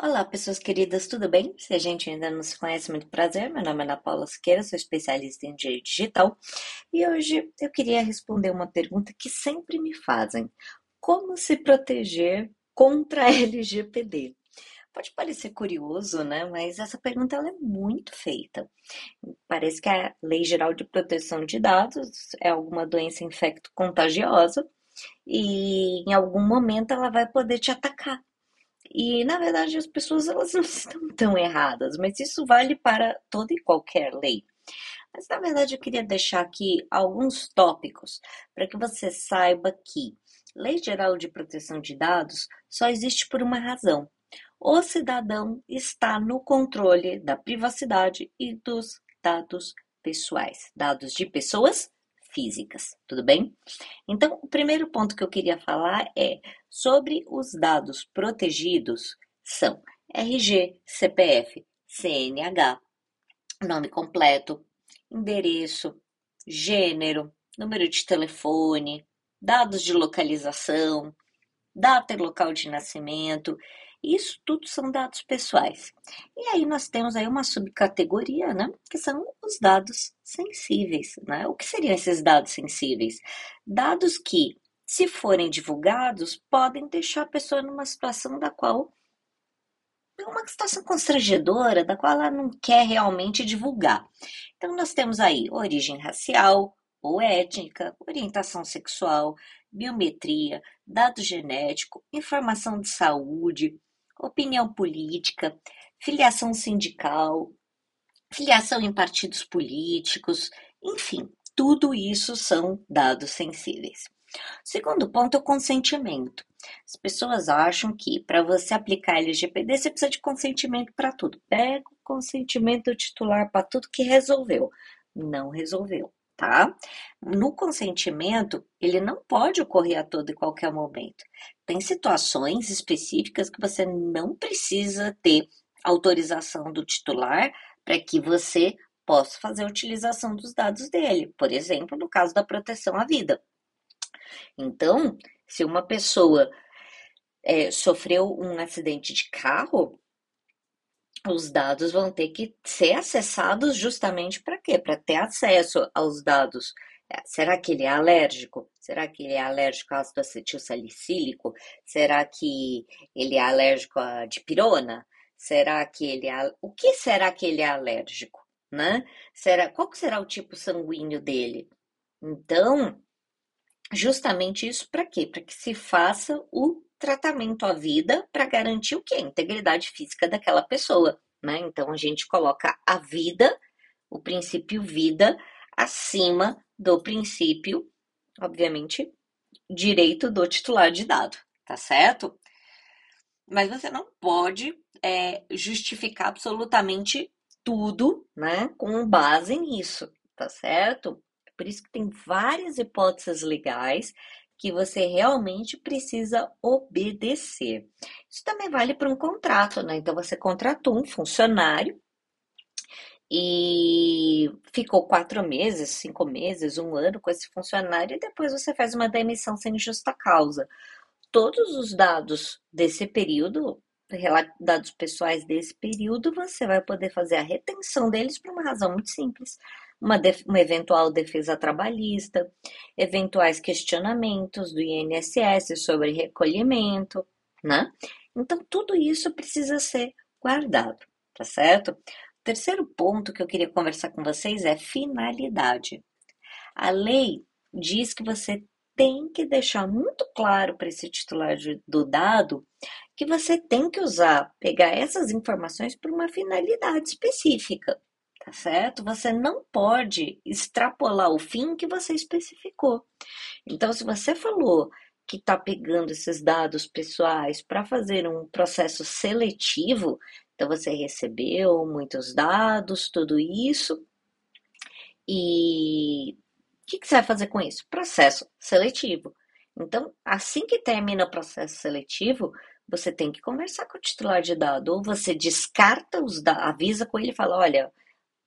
Olá, pessoas queridas, tudo bem? Se a gente ainda não se conhece, muito prazer. Meu nome é Ana Paula Siqueira, sou especialista em direito digital e hoje eu queria responder uma pergunta que sempre me fazem: como se proteger contra a LGPD? Pode parecer curioso, né? Mas essa pergunta ela é muito feita. Parece que a Lei Geral de Proteção de Dados é alguma doença infecto-contagiosa e em algum momento ela vai poder te atacar. E, na verdade, as pessoas elas não estão tão erradas, mas isso vale para toda e qualquer lei. Mas, na verdade, eu queria deixar aqui alguns tópicos para que você saiba que Lei Geral de Proteção de Dados só existe por uma razão. O cidadão está no controle da privacidade e dos dados pessoais, dados de pessoas físicas, tudo bem? Então, o primeiro ponto que eu queria falar é sobre os dados protegidos são RG, CPF, CNH, nome completo, endereço, gênero, número de telefone, dados de localização, data e local de nascimento isso tudo são dados pessoais. E aí nós temos aí uma subcategoria, né, que são os dados sensíveis, né? O que seriam esses dados sensíveis? Dados que, se forem divulgados, podem deixar a pessoa numa situação da qual é uma situação constrangedora, da qual ela não quer realmente divulgar. Então nós temos aí origem racial ou étnica, orientação sexual, biometria, dado genético, informação de saúde, opinião política, filiação sindical, filiação em partidos políticos, enfim, tudo isso são dados sensíveis. Segundo ponto é o consentimento. As pessoas acham que para você aplicar LGPD você precisa de consentimento para tudo. Pega o consentimento titular para tudo que resolveu. Não resolveu tá? No consentimento, ele não pode ocorrer a todo e qualquer momento. Tem situações específicas que você não precisa ter autorização do titular para que você possa fazer a utilização dos dados dele. Por exemplo, no caso da proteção à vida. Então, se uma pessoa é, sofreu um acidente de carro, os dados vão ter que ser acessados justamente para quê? Para ter acesso aos dados. É, será que ele é alérgico? Será que ele é alérgico ao ácido acetil salicílico? Será que ele é alérgico a dipirona? Será que ele é... O que será que ele é alérgico? Né? Será... Qual será o tipo sanguíneo dele? Então, justamente isso para quê? Para que se faça o tratamento à vida para garantir o quê? A integridade física daquela pessoa, né? Então a gente coloca a vida, o princípio vida, acima do princípio, obviamente, direito do titular de dado, tá certo? Mas você não pode é, justificar absolutamente tudo, né, com base nisso, tá certo? Por isso que tem várias hipóteses legais que você realmente precisa obedecer. Isso também vale para um contrato, né? Então você contratou um funcionário e ficou quatro meses, cinco meses, um ano com esse funcionário e depois você faz uma demissão sem justa causa. Todos os dados desse período, dados pessoais desse período, você vai poder fazer a retenção deles por uma razão muito simples uma, uma eventual defesa trabalhista, eventuais questionamentos do INSS sobre recolhimento, né? Então, tudo isso precisa ser guardado, tá certo? O terceiro ponto que eu queria conversar com vocês é finalidade. A lei diz que você tem que deixar muito claro para esse titular do dado que você tem que usar, pegar essas informações para uma finalidade específica certo? Você não pode extrapolar o fim que você especificou. Então, se você falou que está pegando esses dados pessoais para fazer um processo seletivo, então você recebeu muitos dados, tudo isso, e o que, que você vai fazer com isso? Processo seletivo. Então, assim que termina o processo seletivo, você tem que conversar com o titular de dado, ou você descarta os dados, avisa com ele e fala: olha,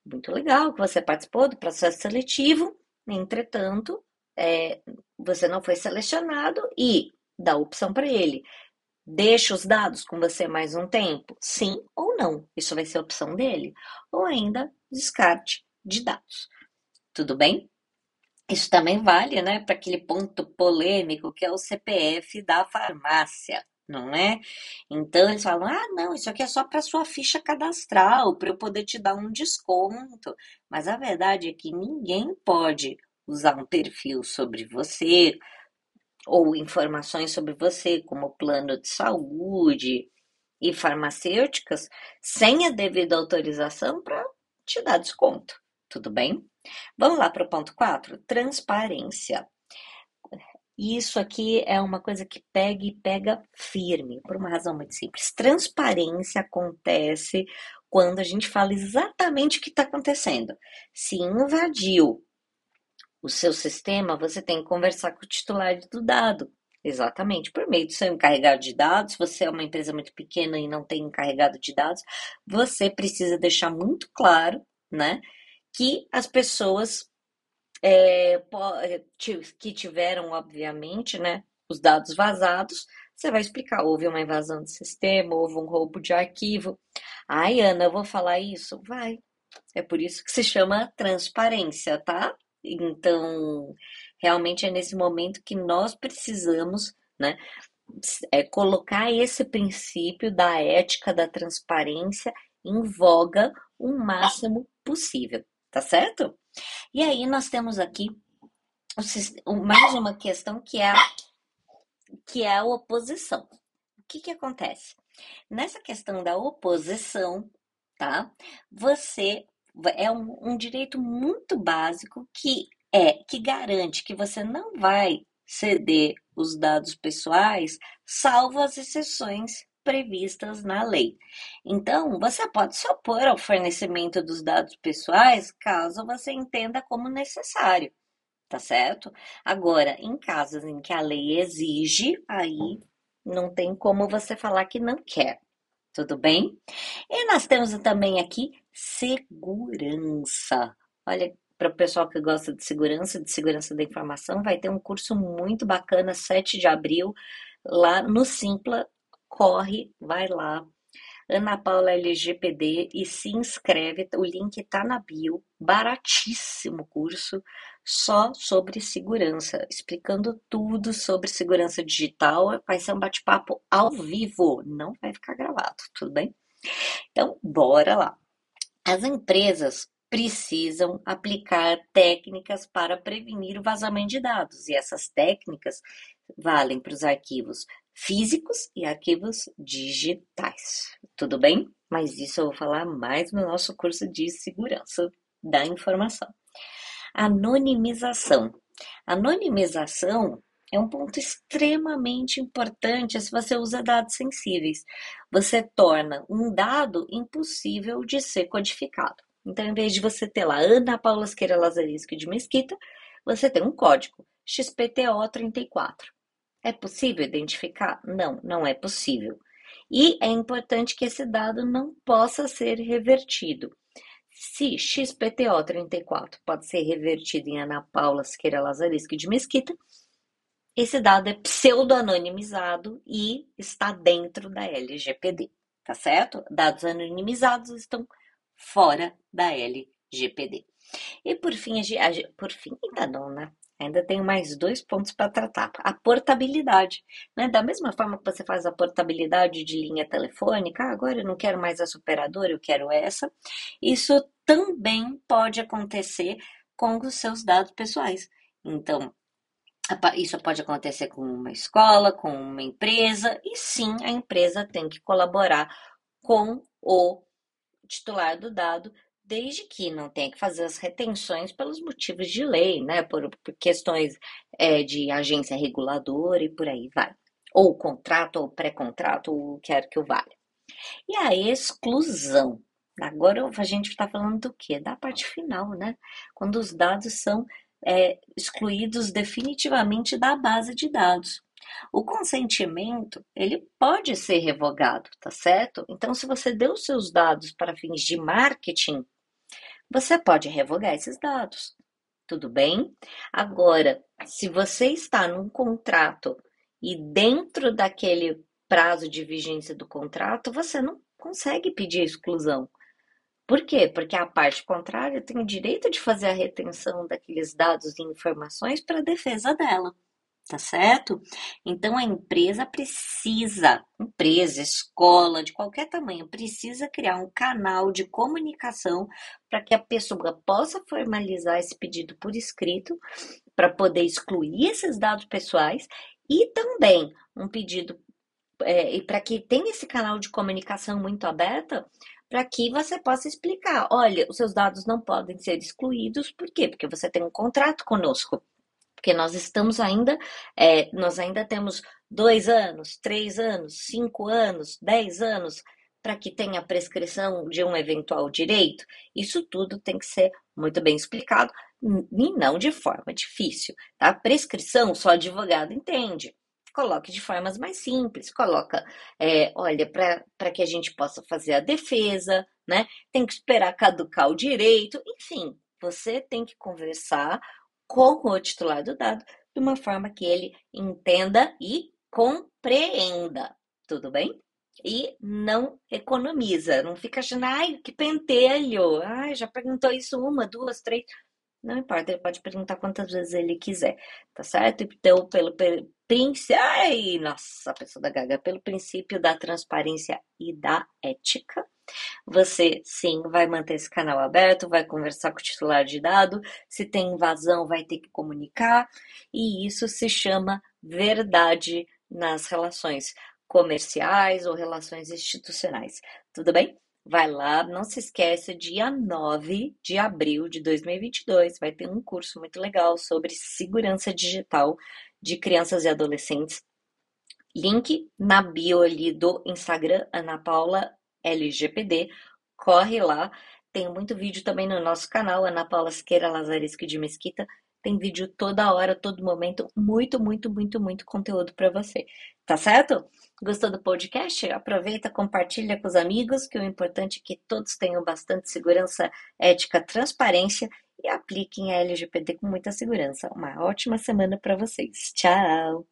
muito legal que você participou do processo seletivo, entretanto, é, você não foi selecionado e dá opção para ele. Deixa os dados com você mais um tempo? Sim ou não? Isso vai ser opção dele. Ou ainda descarte de dados. Tudo bem? Isso também vale, né, para aquele ponto polêmico que é o CPF da farmácia, não é? Então eles falam: ah, não, isso aqui é só para sua ficha cadastral, para eu poder te dar um desconto. Mas a verdade é que ninguém pode usar um perfil sobre você ou informações sobre você, como plano de saúde e farmacêuticas, sem a devida autorização para te dar desconto. Tudo bem? Vamos lá para o ponto 4, transparência. Isso aqui é uma coisa que pega e pega firme, por uma razão muito simples. Transparência acontece quando a gente fala exatamente o que está acontecendo. Se invadiu o seu sistema, você tem que conversar com o titular do dado. Exatamente, por meio do seu encarregado de dados, você é uma empresa muito pequena e não tem encarregado de dados, você precisa deixar muito claro, né, que as pessoas é, que tiveram, obviamente, né, os dados vazados, você vai explicar, houve uma invasão de sistema, houve um roubo de arquivo. Ai, Ana, eu vou falar isso? Vai. É por isso que se chama transparência, tá? Então, realmente é nesse momento que nós precisamos, né, é, colocar esse princípio da ética da transparência em voga o máximo possível tá certo? E aí nós temos aqui mais uma questão que é a, que é a oposição. O que que acontece? Nessa questão da oposição, tá? Você é um, um direito muito básico que é que garante que você não vai ceder os dados pessoais, salvo as exceções previstas na lei. Então, você pode se opor ao fornecimento dos dados pessoais caso você entenda como necessário, tá certo? Agora, em casos em que a lei exige, aí não tem como você falar que não quer. Tudo bem? E nós temos também aqui segurança. Olha, para o pessoal que gosta de segurança, de segurança da informação, vai ter um curso muito bacana, 7 de abril, lá no Simpla, corre, vai lá, Ana Paula LGPD e se inscreve. O link está na bio, baratíssimo curso só sobre segurança, explicando tudo sobre segurança digital. Vai ser um bate-papo ao vivo, não vai ficar gravado, tudo bem? Então, bora lá. As empresas precisam aplicar técnicas para prevenir o vazamento de dados, e essas técnicas valem para os arquivos físicos e arquivos digitais. Tudo bem? Mas isso eu vou falar mais no nosso curso de segurança da informação. Anonimização. Anonimização é um ponto extremamente importante se você usa dados sensíveis. Você torna um dado impossível de ser codificado. Então, em vez de você ter lá Ana Paula Esqueira Lazarisco de Mesquita, você tem um código XPTO 34. É possível identificar? Não, não é possível. E é importante que esse dado não possa ser revertido. Se XPTO 34 pode ser revertido em Ana Paula Siqueira Lazarisco de Mesquita, esse dado é pseudo-anonimizado e está dentro da LGPD, tá certo? Dados anonimizados estão fora da LGPD. E por fim, a, por fim, ainda não, né? Ainda tenho mais dois pontos para tratar. A portabilidade. Né? Da mesma forma que você faz a portabilidade de linha telefônica, agora eu não quero mais essa operadora, eu quero essa. Isso também pode acontecer com os seus dados pessoais. Então, isso pode acontecer com uma escola, com uma empresa, e sim, a empresa tem que colaborar com o titular do dado desde que não tenha que fazer as retenções pelos motivos de lei, né? Por, por questões é, de agência reguladora e por aí vai. Ou contrato, ou pré-contrato, ou quer que o valha. E a exclusão. Agora a gente está falando do quê? Da parte final, né? Quando os dados são é, excluídos definitivamente da base de dados. O consentimento, ele pode ser revogado, tá certo? Então, se você deu seus dados para fins de marketing, você pode revogar esses dados. Tudo bem? Agora, se você está num contrato e dentro daquele prazo de vigência do contrato, você não consegue pedir exclusão. Por quê? Porque a parte contrária tem o direito de fazer a retenção daqueles dados e informações para defesa dela tá certo? Então a empresa precisa, empresa, escola, de qualquer tamanho, precisa criar um canal de comunicação para que a pessoa possa formalizar esse pedido por escrito, para poder excluir esses dados pessoais e também um pedido é, e para que tenha esse canal de comunicação muito aberta, para que você possa explicar, olha, os seus dados não podem ser excluídos, por quê? Porque você tem um contrato conosco porque nós estamos ainda, é, nós ainda temos dois anos, três anos, cinco anos, dez anos para que tenha prescrição de um eventual direito. Isso tudo tem que ser muito bem explicado e não de forma difícil, tá? Prescrição só advogado entende. Coloque de formas mais simples, coloca, é, olha, para que a gente possa fazer a defesa, né? Tem que esperar caducar o direito, enfim, você tem que conversar com o titular do dado de uma forma que ele entenda e compreenda, tudo bem? E não economiza, não fica achando, ai, que pentelho, ai, já perguntou isso uma, duas, três. Não importa, ele pode perguntar quantas vezes ele quiser, tá certo? Então, pelo, pelo princípio. Ai, nossa, pessoa da Gaga, pelo princípio da transparência e da ética, você sim vai manter esse canal aberto, vai conversar com o titular de dado. Se tem invasão, vai ter que comunicar, e isso se chama verdade nas relações comerciais ou relações institucionais. Tudo bem? Vai lá, não se esqueça, dia 9 de abril de 2022 vai ter um curso muito legal sobre segurança digital de crianças e adolescentes. Link na bio ali do Instagram, Ana Paula LGPD. Corre lá. Tem muito vídeo também no nosso canal, Ana Paula Siqueira Lazaresco de Mesquita. Tem vídeo toda hora, todo momento, muito, muito, muito, muito conteúdo para você. Tá certo? Gostou do podcast? Aproveita, compartilha com os amigos, que o importante é que todos tenham bastante segurança, ética, transparência e apliquem a LGPD com muita segurança. Uma ótima semana para vocês. Tchau!